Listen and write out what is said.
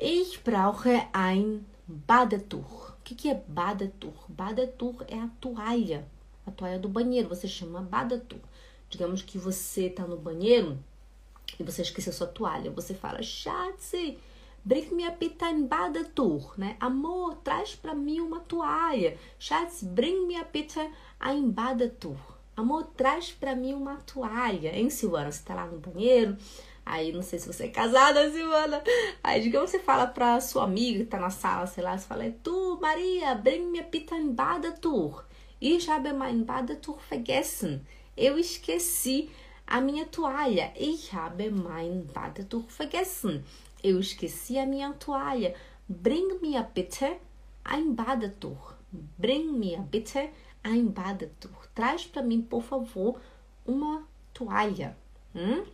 Ich brauche ein Badetuch. O que, que é Badetuch? Badetuch é a toalha, a toalha do banheiro. Você chama Badetuch. Digamos que você está no banheiro e você esqueceu sua toalha. Você fala, Schatzi, bring me bitte ein Badetuch, né? Amor, traz para mim uma toalha. Schatz, bring me bitte ein Badetuch. Amor, traz para mim uma toalha. Hein, Silvana? Você tá lá no banheiro, Aí, não sei se você é casada, Silvana. Aí, digamos, você fala pra sua amiga que tá na sala, sei lá, você fala, tu, Maria, bring me bitte ein Badetuch. Ich habe mein Badetuch vergessen. Eu esqueci a minha toalha. Ich habe mein Badetuch vergessen. Eu esqueci a minha toalha. Bring mir bitte ein Badetuch. Bring mir bitte ein Badetuch. Traz para mim, por favor, uma toalha. Hum?